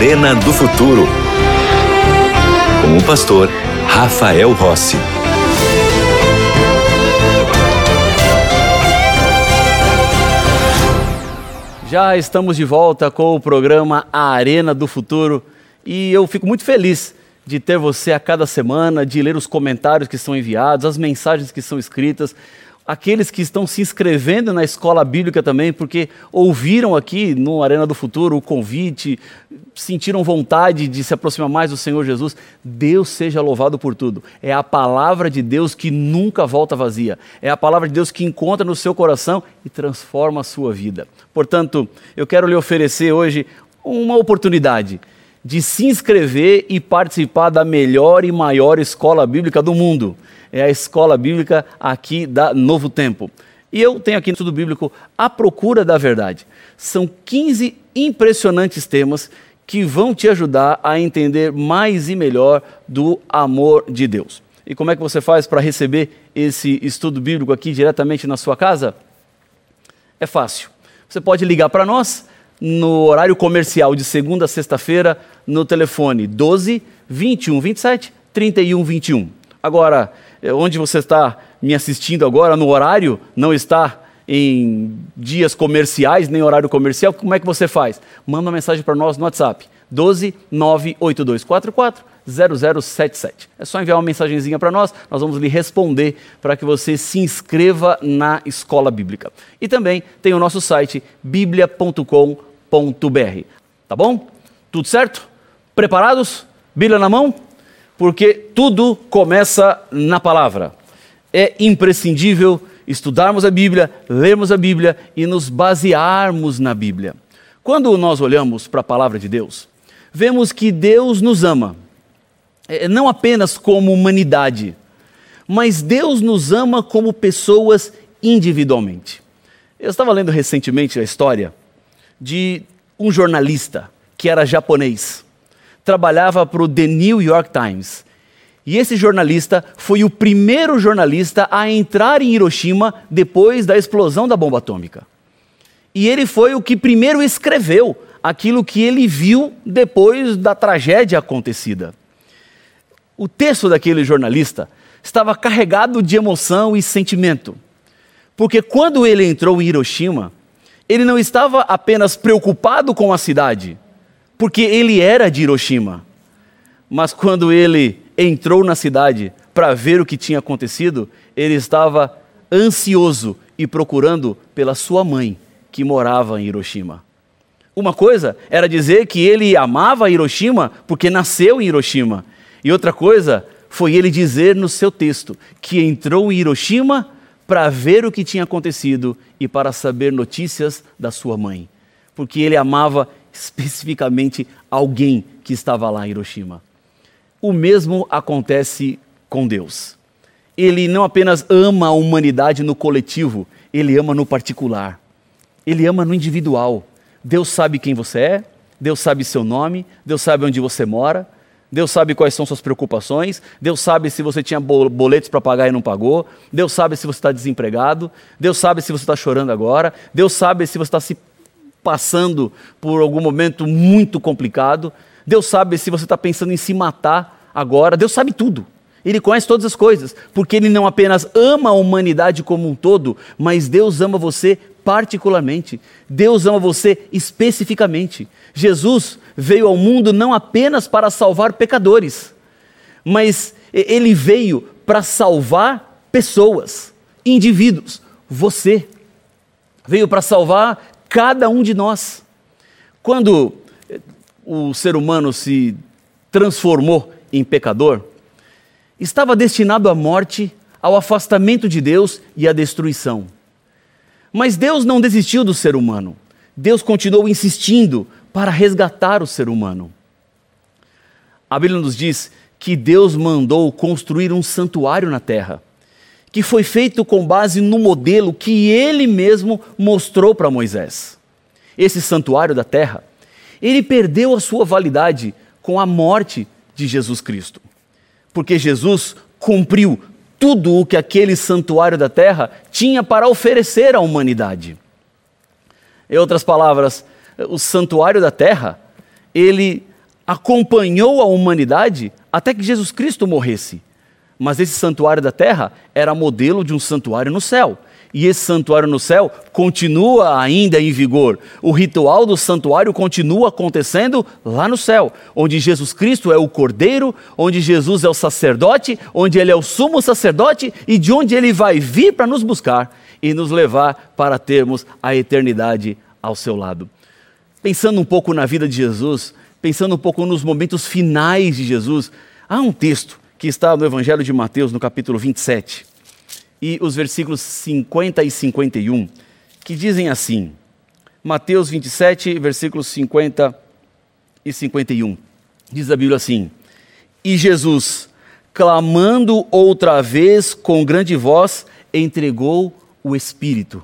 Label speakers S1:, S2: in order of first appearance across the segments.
S1: Arena do Futuro. Com o pastor Rafael Rossi.
S2: Já estamos de volta com o programa Arena do Futuro e eu fico muito feliz de ter você a cada semana, de ler os comentários que são enviados, as mensagens que são escritas aqueles que estão se inscrevendo na escola bíblica também, porque ouviram aqui no Arena do Futuro o convite, sentiram vontade de se aproximar mais do Senhor Jesus. Deus seja louvado por tudo. É a palavra de Deus que nunca volta vazia. É a palavra de Deus que encontra no seu coração e transforma a sua vida. Portanto, eu quero lhe oferecer hoje uma oportunidade de se inscrever e participar da melhor e maior escola bíblica do mundo é a escola bíblica aqui da Novo Tempo. E eu tenho aqui no estudo bíblico A Procura da Verdade. São 15 impressionantes temas que vão te ajudar a entender mais e melhor do amor de Deus. E como é que você faz para receber esse estudo bíblico aqui diretamente na sua casa? É fácil. Você pode ligar para nós no horário comercial de segunda a sexta-feira no telefone 12 21 27 31 21. Agora, é, onde você está me assistindo agora, no horário, não está em dias comerciais, nem horário comercial, como é que você faz? Manda uma mensagem para nós no WhatsApp, 12 98244 0077. É só enviar uma mensagenzinha para nós, nós vamos lhe responder para que você se inscreva na escola bíblica. E também tem o nosso site biblia.com.br. Tá bom? Tudo certo? Preparados? Bíblia na mão? porque tudo começa na palavra. É imprescindível estudarmos a Bíblia, lermos a Bíblia e nos basearmos na Bíblia. Quando nós olhamos para a palavra de Deus, vemos que Deus nos ama, é, não apenas como humanidade, mas Deus nos ama como pessoas individualmente. Eu estava lendo recentemente a história de um jornalista que era japonês trabalhava para o The New York Times. E esse jornalista foi o primeiro jornalista a entrar em Hiroshima depois da explosão da bomba atômica. E ele foi o que primeiro escreveu aquilo que ele viu depois da tragédia acontecida. O texto daquele jornalista estava carregado de emoção e sentimento. Porque quando ele entrou em Hiroshima, ele não estava apenas preocupado com a cidade, porque ele era de Hiroshima. Mas quando ele entrou na cidade para ver o que tinha acontecido, ele estava ansioso e procurando pela sua mãe, que morava em Hiroshima. Uma coisa era dizer que ele amava Hiroshima porque nasceu em Hiroshima, e outra coisa foi ele dizer no seu texto que entrou em Hiroshima para ver o que tinha acontecido e para saber notícias da sua mãe, porque ele amava especificamente alguém que estava lá em Hiroshima. O mesmo acontece com Deus. Ele não apenas ama a humanidade no coletivo, ele ama no particular. Ele ama no individual. Deus sabe quem você é, Deus sabe seu nome, Deus sabe onde você mora, Deus sabe quais são suas preocupações, Deus sabe se você tinha boletos para pagar e não pagou, Deus sabe se você está desempregado, Deus sabe se você está chorando agora, Deus sabe se você está se passando por algum momento muito complicado. Deus sabe se você está pensando em se matar agora. Deus sabe tudo. Ele conhece todas as coisas, porque Ele não apenas ama a humanidade como um todo, mas Deus ama você particularmente. Deus ama você especificamente. Jesus veio ao mundo não apenas para salvar pecadores, mas Ele veio para salvar pessoas, indivíduos, você. Veio para salvar cada um de nós. Quando o ser humano se transformou em pecador, estava destinado à morte, ao afastamento de Deus e à destruição. Mas Deus não desistiu do ser humano. Deus continuou insistindo para resgatar o ser humano. A Bíblia nos diz que Deus mandou construir um santuário na terra que foi feito com base no modelo que ele mesmo mostrou para Moisés. Esse santuário da terra, ele perdeu a sua validade com a morte de Jesus Cristo. Porque Jesus cumpriu tudo o que aquele santuário da terra tinha para oferecer à humanidade. Em outras palavras, o santuário da terra, ele acompanhou a humanidade até que Jesus Cristo morresse. Mas esse santuário da terra era modelo de um santuário no céu. E esse santuário no céu continua ainda em vigor. O ritual do santuário continua acontecendo lá no céu, onde Jesus Cristo é o cordeiro, onde Jesus é o sacerdote, onde ele é o sumo sacerdote e de onde ele vai vir para nos buscar e nos levar para termos a eternidade ao seu lado. Pensando um pouco na vida de Jesus, pensando um pouco nos momentos finais de Jesus, há um texto que está no Evangelho de Mateus, no capítulo 27, e os versículos 50 e 51, que dizem assim: Mateus 27, versículos 50 e 51. Diz a Bíblia assim: E Jesus, clamando outra vez com grande voz, entregou o Espírito.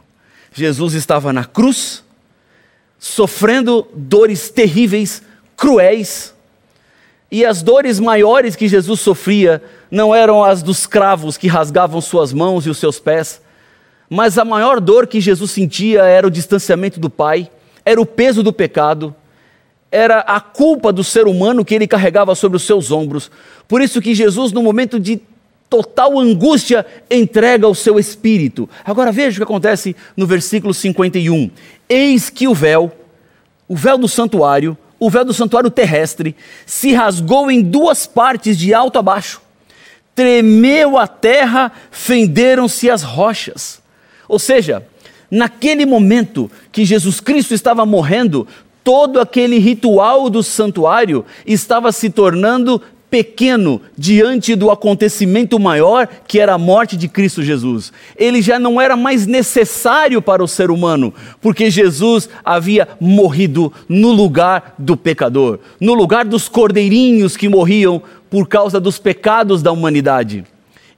S2: Jesus estava na cruz, sofrendo dores terríveis, cruéis, e as dores maiores que Jesus sofria não eram as dos cravos que rasgavam suas mãos e os seus pés, mas a maior dor que Jesus sentia era o distanciamento do Pai, era o peso do pecado, era a culpa do ser humano que ele carregava sobre os seus ombros. Por isso que Jesus, no momento de total angústia, entrega o seu espírito. Agora veja o que acontece no versículo 51. Eis que o véu, o véu do santuário, o véu do santuário terrestre se rasgou em duas partes, de alto a baixo. Tremeu a terra, fenderam-se as rochas. Ou seja, naquele momento que Jesus Cristo estava morrendo, todo aquele ritual do santuário estava se tornando pequeno diante do acontecimento maior que era a morte de Cristo Jesus. Ele já não era mais necessário para o ser humano, porque Jesus havia morrido no lugar do pecador, no lugar dos cordeirinhos que morriam por causa dos pecados da humanidade.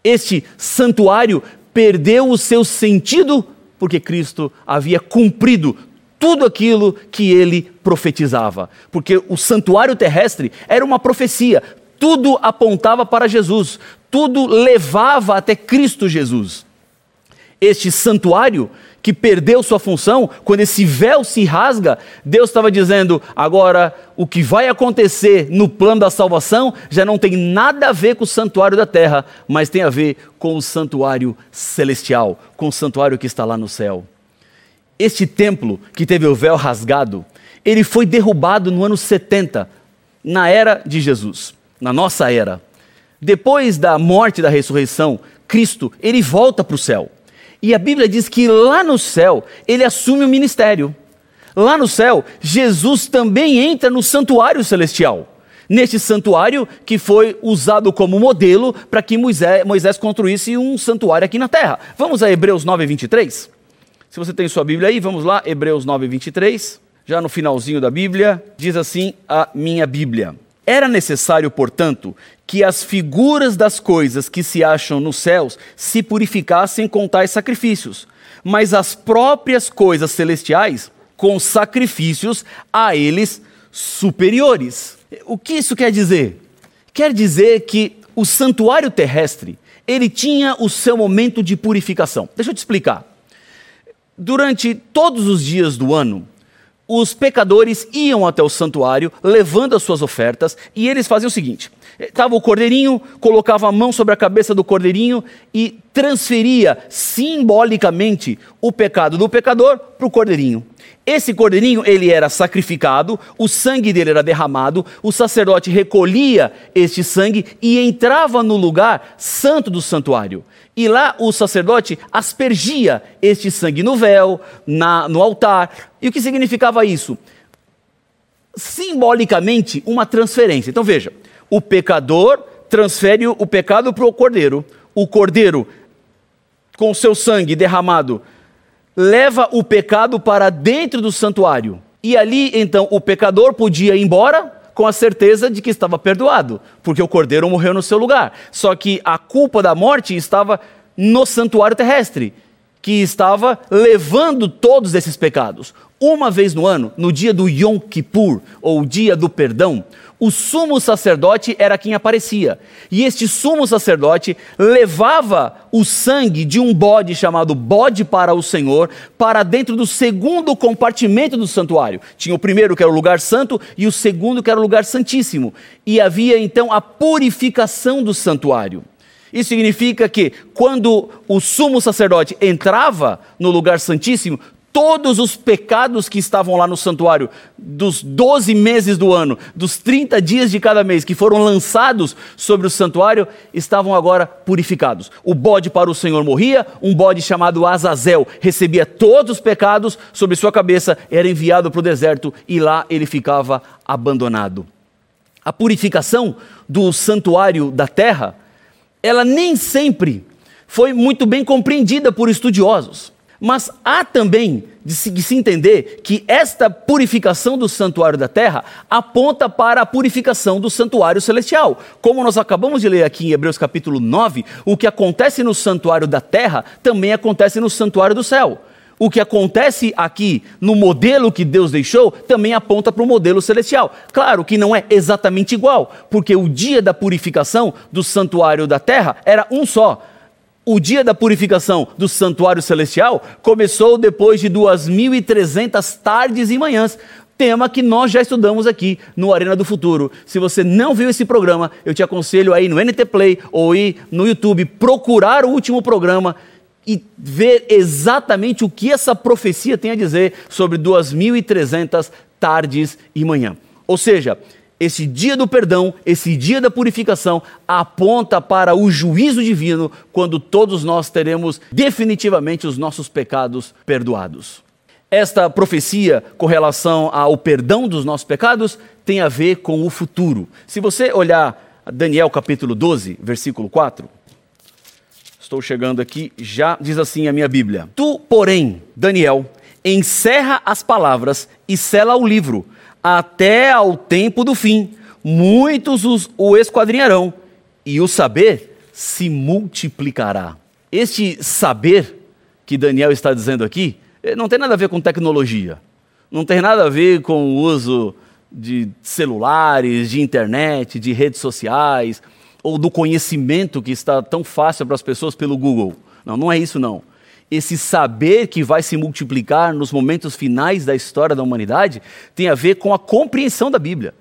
S2: Este santuário perdeu o seu sentido porque Cristo havia cumprido tudo aquilo que ele profetizava. Porque o santuário terrestre era uma profecia, tudo apontava para Jesus, tudo levava até Cristo Jesus. Este santuário que perdeu sua função, quando esse véu se rasga, Deus estava dizendo: agora o que vai acontecer no plano da salvação já não tem nada a ver com o santuário da terra, mas tem a ver com o santuário celestial, com o santuário que está lá no céu. Este templo que teve o véu rasgado, ele foi derrubado no ano 70, na era de Jesus na nossa era. Depois da morte e da ressurreição, Cristo, ele volta para o céu. E a Bíblia diz que lá no céu, ele assume o ministério. Lá no céu, Jesus também entra no santuário celestial. Neste santuário que foi usado como modelo para que Moisés, Moisés construísse um santuário aqui na terra. Vamos a Hebreus 9, 23? Se você tem sua Bíblia aí, vamos lá, Hebreus 9, 23. Já no finalzinho da Bíblia, diz assim a minha Bíblia. Era necessário, portanto, que as figuras das coisas que se acham nos céus se purificassem com tais sacrifícios, mas as próprias coisas celestiais com sacrifícios a eles superiores. O que isso quer dizer? Quer dizer que o santuário terrestre, ele tinha o seu momento de purificação. Deixa eu te explicar. Durante todos os dias do ano, os pecadores iam até o santuário levando as suas ofertas e eles faziam o seguinte: estava o cordeirinho, colocava a mão sobre a cabeça do cordeirinho e transferia simbolicamente o pecado do pecador para o cordeirinho. Esse cordeirinho, ele era sacrificado, o sangue dele era derramado, o sacerdote recolhia este sangue e entrava no lugar santo do santuário. E lá o sacerdote aspergia este sangue no véu, na, no altar. E o que significava isso? Simbolicamente, uma transferência. Então veja, o pecador transfere o pecado para o cordeiro. O cordeiro, com seu sangue derramado, leva o pecado para dentro do santuário. E ali, então, o pecador podia ir embora com a certeza de que estava perdoado, porque o cordeiro morreu no seu lugar. Só que a culpa da morte estava no santuário terrestre, que estava levando todos esses pecados. Uma vez no ano, no dia do Yom Kippur, ou dia do perdão, o sumo sacerdote era quem aparecia. E este sumo sacerdote levava o sangue de um bode chamado bode para o Senhor para dentro do segundo compartimento do santuário. Tinha o primeiro que era o lugar santo e o segundo que era o lugar santíssimo. E havia então a purificação do santuário. Isso significa que quando o sumo sacerdote entrava no lugar santíssimo, todos os pecados que estavam lá no santuário, dos 12 meses do ano, dos 30 dias de cada mês que foram lançados sobre o santuário, estavam agora purificados. O bode para o Senhor morria, um bode chamado Azazel recebia todos os pecados sobre sua cabeça, era enviado para o deserto e lá ele ficava abandonado. A purificação do santuário da terra, ela nem sempre foi muito bem compreendida por estudiosos. Mas há também de se, de se, entender que esta purificação do santuário da terra aponta para a purificação do santuário celestial. Como nós acabamos de ler aqui em Hebreus capítulo 9, o que acontece no santuário da terra também acontece no santuário do céu. O que acontece aqui no modelo que Deus deixou também aponta para o modelo celestial. Claro que não é exatamente igual, porque o dia da purificação do santuário da terra era um só o dia da purificação do santuário celestial começou depois de 2.300 tardes e manhãs, tema que nós já estudamos aqui no Arena do Futuro. Se você não viu esse programa, eu te aconselho aí no NT Play ou ir no YouTube procurar o último programa e ver exatamente o que essa profecia tem a dizer sobre 2.300 tardes e manhã. Ou seja, esse dia do perdão, esse dia da purificação, aponta para o juízo divino, quando todos nós teremos definitivamente os nossos pecados perdoados. Esta profecia com relação ao perdão dos nossos pecados tem a ver com o futuro. Se você olhar Daniel capítulo 12, versículo 4, estou chegando aqui, já diz assim a minha Bíblia: Tu, porém, Daniel, encerra as palavras e sela o livro até ao tempo do fim. Muitos os, o esquadrinharão, e o saber se multiplicará. Este saber que Daniel está dizendo aqui eh, não tem nada a ver com tecnologia, não tem nada a ver com o uso de celulares, de internet, de redes sociais, ou do conhecimento que está tão fácil para as pessoas pelo Google. Não, não é isso não esse saber que vai se multiplicar nos momentos finais da história da humanidade tem a ver com a compreensão da Bíblia.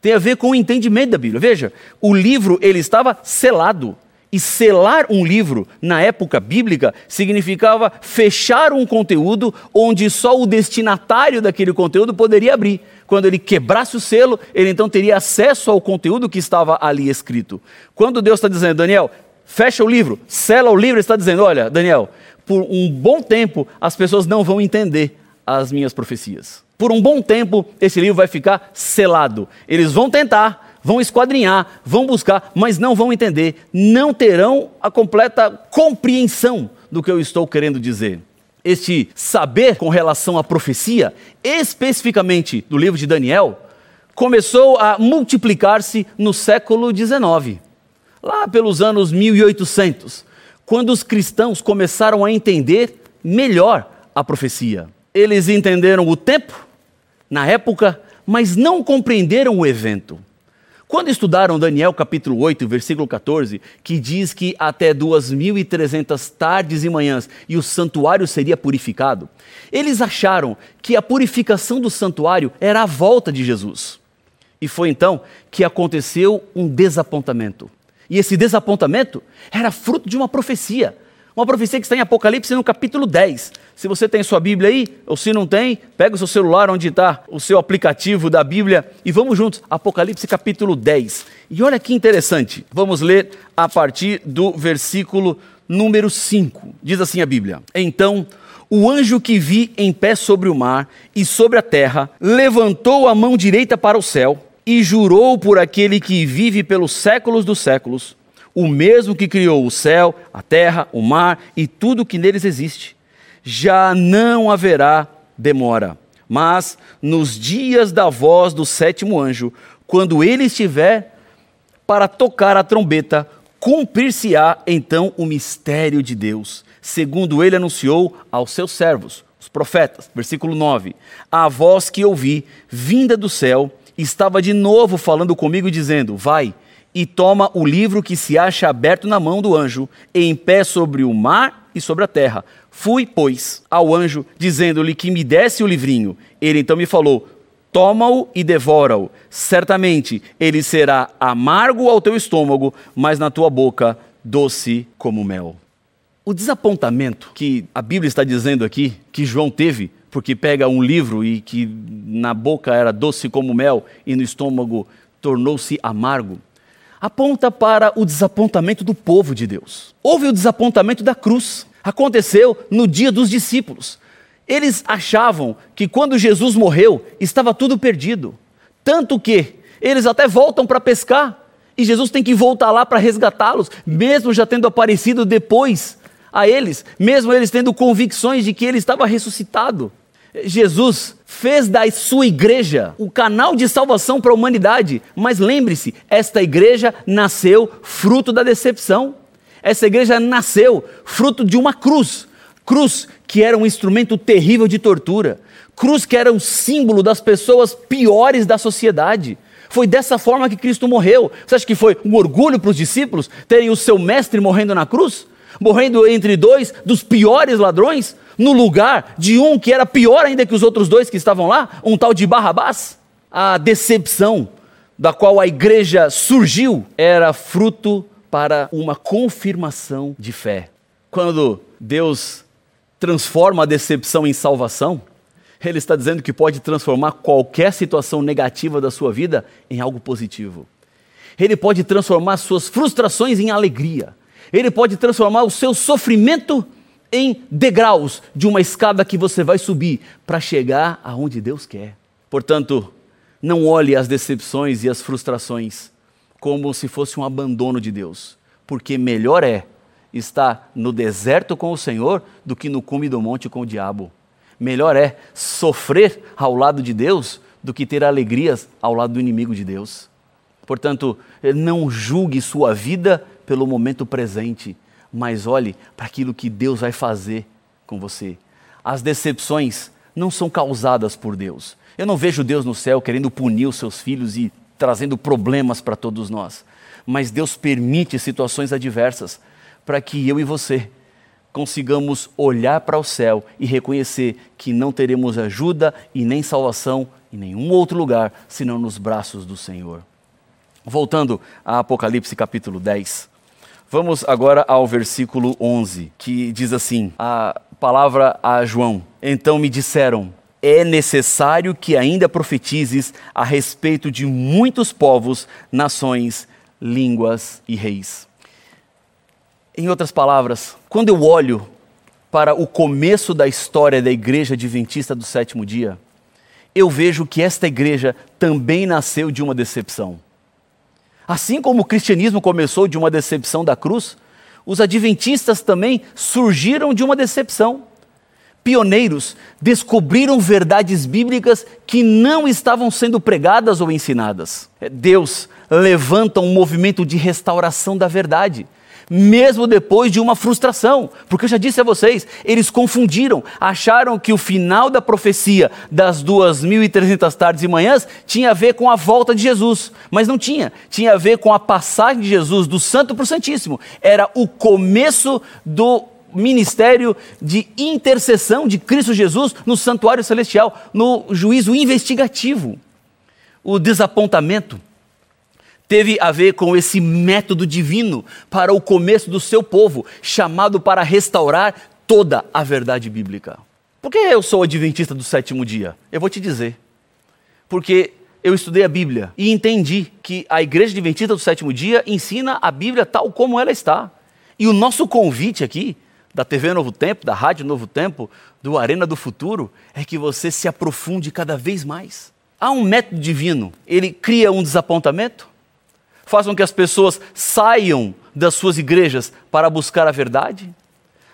S2: Tem a ver com o entendimento da Bíblia. Veja, o livro ele estava selado. E selar um livro na época bíblica significava fechar um conteúdo onde só o destinatário daquele conteúdo poderia abrir. Quando ele quebrasse o selo, ele então teria acesso ao conteúdo que estava ali escrito. Quando Deus está dizendo, Daniel, fecha o livro, sela o livro, ele está dizendo: olha, Daniel, por um bom tempo, as pessoas não vão entender as minhas profecias. Por um bom tempo, esse livro vai ficar selado. Eles vão tentar, vão esquadrinhar, vão buscar, mas não vão entender, não terão a completa compreensão do que eu estou querendo dizer. Este saber com relação à profecia, especificamente do livro de Daniel, começou a multiplicar-se no século XIX, lá pelos anos 1800 quando os cristãos começaram a entender melhor a profecia. Eles entenderam o tempo, na época, mas não compreenderam o evento. Quando estudaram Daniel capítulo 8, versículo 14, que diz que até 2.300 tardes e manhãs e o santuário seria purificado, eles acharam que a purificação do santuário era a volta de Jesus. E foi então que aconteceu um desapontamento. E esse desapontamento era fruto de uma profecia. Uma profecia que está em Apocalipse no capítulo 10. Se você tem sua Bíblia aí, ou se não tem, pega o seu celular onde está o seu aplicativo da Bíblia e vamos juntos. Apocalipse capítulo 10. E olha que interessante. Vamos ler a partir do versículo número 5. Diz assim a Bíblia: Então o anjo que vi em pé sobre o mar e sobre a terra levantou a mão direita para o céu e jurou por aquele que vive pelos séculos dos séculos, o mesmo que criou o céu, a terra, o mar e tudo que neles existe. Já não haverá demora, mas nos dias da voz do sétimo anjo, quando ele estiver para tocar a trombeta, cumprir-se-á então o mistério de Deus, segundo ele anunciou aos seus servos, os profetas. Versículo 9: A voz que ouvi, vinda do céu, estava de novo falando comigo, dizendo: Vai e toma o livro que se acha aberto na mão do anjo, em pé sobre o mar e sobre a terra. Fui, pois, ao anjo, dizendo-lhe que me desse o livrinho. Ele então me falou: Toma-o e devora-o. Certamente ele será amargo ao teu estômago, mas na tua boca doce como mel. O desapontamento que a Bíblia está dizendo aqui, que João teve, porque pega um livro e que na boca era doce como mel e no estômago tornou-se amargo, aponta para o desapontamento do povo de Deus. Houve o desapontamento da cruz. Aconteceu no dia dos discípulos. Eles achavam que quando Jesus morreu, estava tudo perdido. Tanto que eles até voltam para pescar. E Jesus tem que voltar lá para resgatá-los, mesmo já tendo aparecido depois a eles, mesmo eles tendo convicções de que ele estava ressuscitado. Jesus fez da sua igreja o canal de salvação para a humanidade, mas lembre-se, esta igreja nasceu fruto da decepção. Essa igreja nasceu fruto de uma cruz, cruz que era um instrumento terrível de tortura, cruz que era um símbolo das pessoas piores da sociedade. Foi dessa forma que Cristo morreu. Você acha que foi um orgulho para os discípulos terem o seu mestre morrendo na cruz? Morrendo entre dois dos piores ladrões? No lugar de um que era pior ainda que os outros dois que estavam lá? Um tal de Barrabás? A decepção da qual a igreja surgiu era fruto para uma confirmação de fé. Quando Deus transforma a decepção em salvação, ele está dizendo que pode transformar qualquer situação negativa da sua vida em algo positivo. Ele pode transformar suas frustrações em alegria. Ele pode transformar o seu sofrimento em degraus de uma escada que você vai subir para chegar aonde Deus quer. Portanto, não olhe as decepções e as frustrações como se fosse um abandono de Deus, porque melhor é estar no deserto com o Senhor do que no cume do monte com o diabo. Melhor é sofrer ao lado de Deus do que ter alegrias ao lado do inimigo de Deus. Portanto, não julgue sua vida pelo momento presente, mas olhe para aquilo que Deus vai fazer com você. As decepções não são causadas por Deus. Eu não vejo Deus no céu querendo punir os seus filhos e trazendo problemas para todos nós. Mas Deus permite situações adversas para que eu e você consigamos olhar para o céu e reconhecer que não teremos ajuda e nem salvação em nenhum outro lugar senão nos braços do Senhor. Voltando a Apocalipse capítulo 10, vamos agora ao versículo 11, que diz assim: a palavra a João. Então me disseram: é necessário que ainda profetizes a respeito de muitos povos, nações, línguas e reis. Em outras palavras, quando eu olho para o começo da história da Igreja Adventista do sétimo dia, eu vejo que esta igreja também nasceu de uma decepção. Assim como o cristianismo começou de uma decepção da cruz, os adventistas também surgiram de uma decepção. Pioneiros descobriram verdades bíblicas que não estavam sendo pregadas ou ensinadas. Deus levanta um movimento de restauração da verdade mesmo depois de uma frustração. Porque eu já disse a vocês, eles confundiram, acharam que o final da profecia das 2.300 tardes e manhãs tinha a ver com a volta de Jesus, mas não tinha. Tinha a ver com a passagem de Jesus do Santo para o Santíssimo. Era o começo do ministério de intercessão de Cristo Jesus no santuário celestial, no juízo investigativo. O desapontamento teve a ver com esse método divino para o começo do seu povo, chamado para restaurar toda a verdade bíblica. Por que eu sou adventista do sétimo dia? Eu vou te dizer. Porque eu estudei a Bíblia e entendi que a igreja adventista do sétimo dia ensina a Bíblia tal como ela está. E o nosso convite aqui, da TV Novo Tempo, da Rádio Novo Tempo, do Arena do Futuro, é que você se aprofunde cada vez mais. Há um método divino, ele cria um desapontamento, faz com que as pessoas saiam das suas igrejas para buscar a verdade.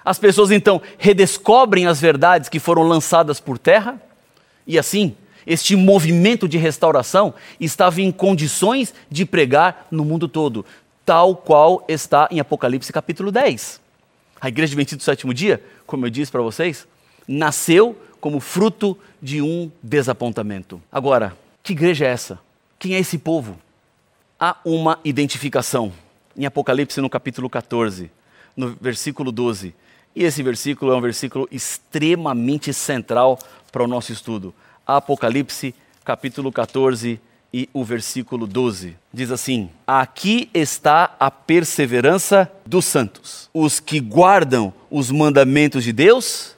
S2: As pessoas então redescobrem as verdades que foram lançadas por terra, e assim, este movimento de restauração estava em condições de pregar no mundo todo, tal qual está em Apocalipse capítulo 10. A igreja adventista do sétimo dia, como eu disse para vocês, nasceu como fruto de um desapontamento. Agora, que igreja é essa? Quem é esse povo? Há uma identificação. Em Apocalipse, no capítulo 14, no versículo 12. E esse versículo é um versículo extremamente central para o nosso estudo. Apocalipse, capítulo 14 e o versículo 12. Diz assim: Aqui está a perseverança dos santos, os que guardam os mandamentos de Deus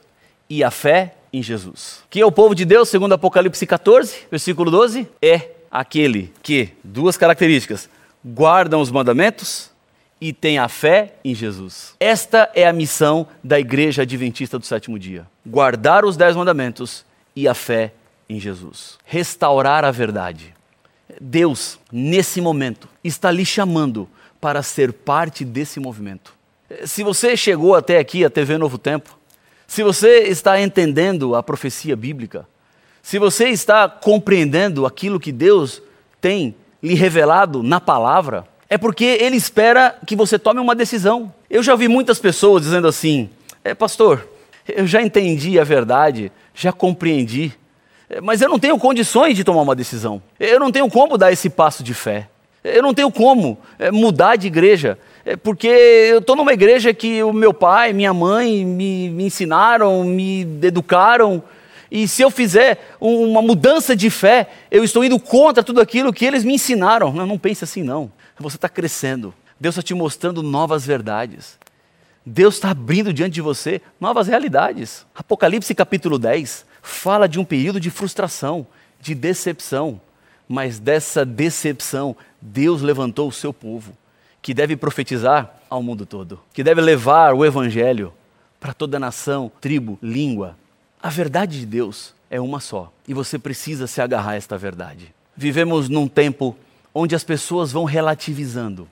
S2: e a fé em Jesus. Quem é o povo de Deus, segundo Apocalipse 14, versículo 12? É aquele que, duas características, guardam os mandamentos e tem a fé em Jesus. Esta é a missão da igreja adventista do sétimo dia: guardar os dez mandamentos e a fé em Jesus. Restaurar a verdade. Deus, nesse momento, está lhe chamando para ser parte desse movimento. Se você chegou até aqui, a TV Novo Tempo, se você está entendendo a profecia bíblica, se você está compreendendo aquilo que Deus tem lhe revelado na palavra, é porque Ele espera que você tome uma decisão. Eu já vi muitas pessoas dizendo assim: é, Pastor, eu já entendi a verdade, já compreendi, mas eu não tenho condições de tomar uma decisão. Eu não tenho como dar esse passo de fé. Eu não tenho como é, mudar de igreja, é, porque eu estou numa igreja que o meu pai, minha mãe me, me ensinaram, me educaram, e se eu fizer uma mudança de fé, eu estou indo contra tudo aquilo que eles me ensinaram. Não, não pense assim, não. Você está crescendo. Deus está te mostrando novas verdades. Deus está abrindo diante de você novas realidades. Apocalipse capítulo 10 fala de um período de frustração, de decepção. Mas dessa decepção, Deus levantou o seu povo, que deve profetizar ao mundo todo, que deve levar o evangelho para toda nação, tribo, língua. A verdade de Deus é uma só, e você precisa se agarrar a esta verdade. Vivemos num tempo onde as pessoas vão relativizando.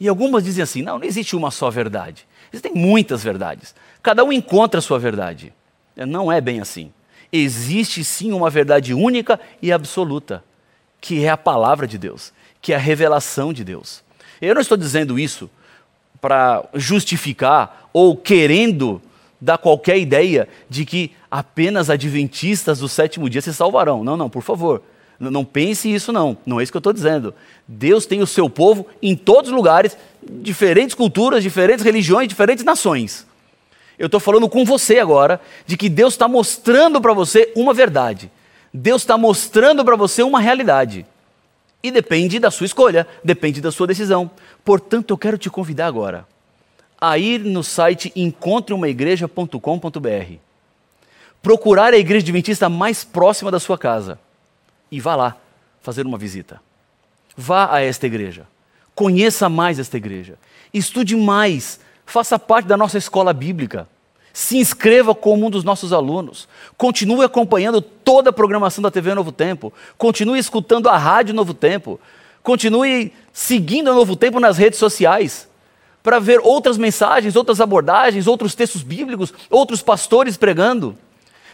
S2: E algumas dizem assim: não, não existe uma só verdade. Existem muitas verdades. Cada um encontra a sua verdade. Não é bem assim existe sim uma verdade única e absoluta, que é a palavra de Deus, que é a revelação de Deus. Eu não estou dizendo isso para justificar ou querendo dar qualquer ideia de que apenas adventistas do sétimo dia se salvarão. Não, não, por favor. Não pense isso, não. Não é isso que eu estou dizendo. Deus tem o seu povo em todos os lugares, diferentes culturas, diferentes religiões, diferentes nações. Eu estou falando com você agora de que Deus está mostrando para você uma verdade. Deus está mostrando para você uma realidade. E depende da sua escolha, depende da sua decisão. Portanto, eu quero te convidar agora a ir no site encontreumaigreja.com.br, procurar a igreja adventista mais próxima da sua casa e vá lá fazer uma visita. Vá a esta igreja. Conheça mais esta igreja. Estude mais Faça parte da nossa escola bíblica. Se inscreva como um dos nossos alunos. Continue acompanhando toda a programação da TV Novo Tempo. Continue escutando a Rádio Novo Tempo. Continue seguindo a Novo Tempo nas redes sociais para ver outras mensagens, outras abordagens, outros textos bíblicos, outros pastores pregando.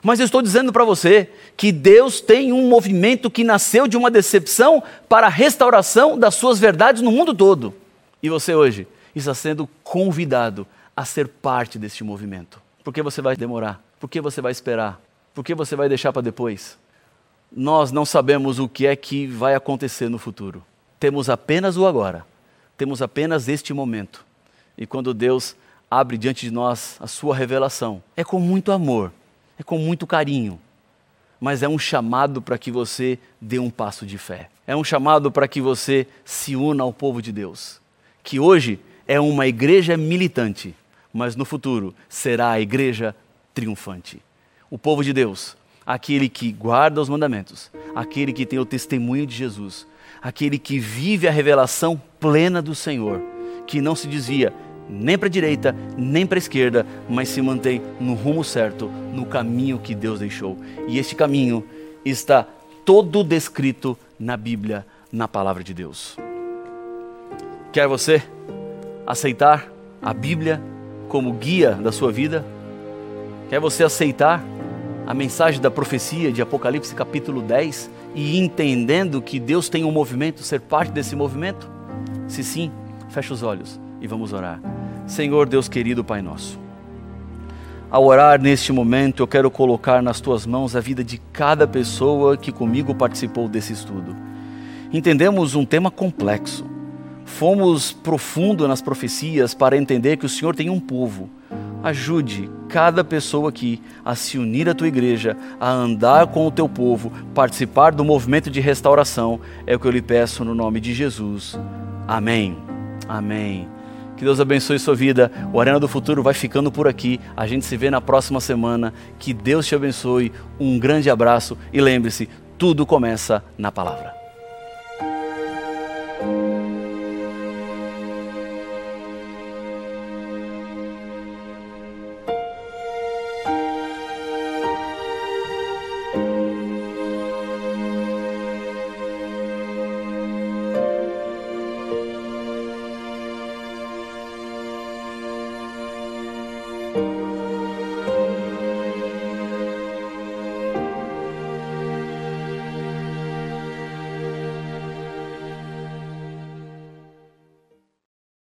S2: Mas eu estou dizendo para você que Deus tem um movimento que nasceu de uma decepção para a restauração das suas verdades no mundo todo. E você hoje está sendo convidado a ser parte deste movimento. Por que você vai demorar? Por que você vai esperar? Por que você vai deixar para depois? Nós não sabemos o que é que vai acontecer no futuro. Temos apenas o agora. Temos apenas este momento. E quando Deus abre diante de nós a sua revelação, é com muito amor, é com muito carinho, mas é um chamado para que você dê um passo de fé. É um chamado para que você se una ao povo de Deus, que hoje é uma igreja militante, mas no futuro será a igreja triunfante. O povo de Deus, aquele que guarda os mandamentos, aquele que tem o testemunho de Jesus, aquele que vive a revelação plena do Senhor, que não se desvia nem para a direita, nem para a esquerda, mas se mantém no rumo certo, no caminho que Deus deixou. E este caminho está todo descrito na Bíblia, na palavra de Deus. Quer você? aceitar a Bíblia como guia da sua vida? Quer você aceitar a mensagem da profecia de Apocalipse capítulo 10 e entendendo que Deus tem um movimento, ser parte desse movimento? Se sim, feche os olhos e vamos orar. Senhor Deus querido, Pai nosso. Ao orar neste momento, eu quero colocar nas tuas mãos a vida de cada pessoa que comigo participou desse estudo. Entendemos um tema complexo. Fomos profundo nas profecias para entender que o Senhor tem um povo. Ajude cada pessoa aqui a se unir à tua igreja, a andar com o teu povo, participar do movimento de restauração. É o que eu lhe peço no nome de Jesus. Amém. Amém. Que Deus abençoe sua vida. O Arena do Futuro vai ficando por aqui. A gente se vê na próxima semana. Que Deus te abençoe. Um grande abraço e lembre-se, tudo começa na palavra.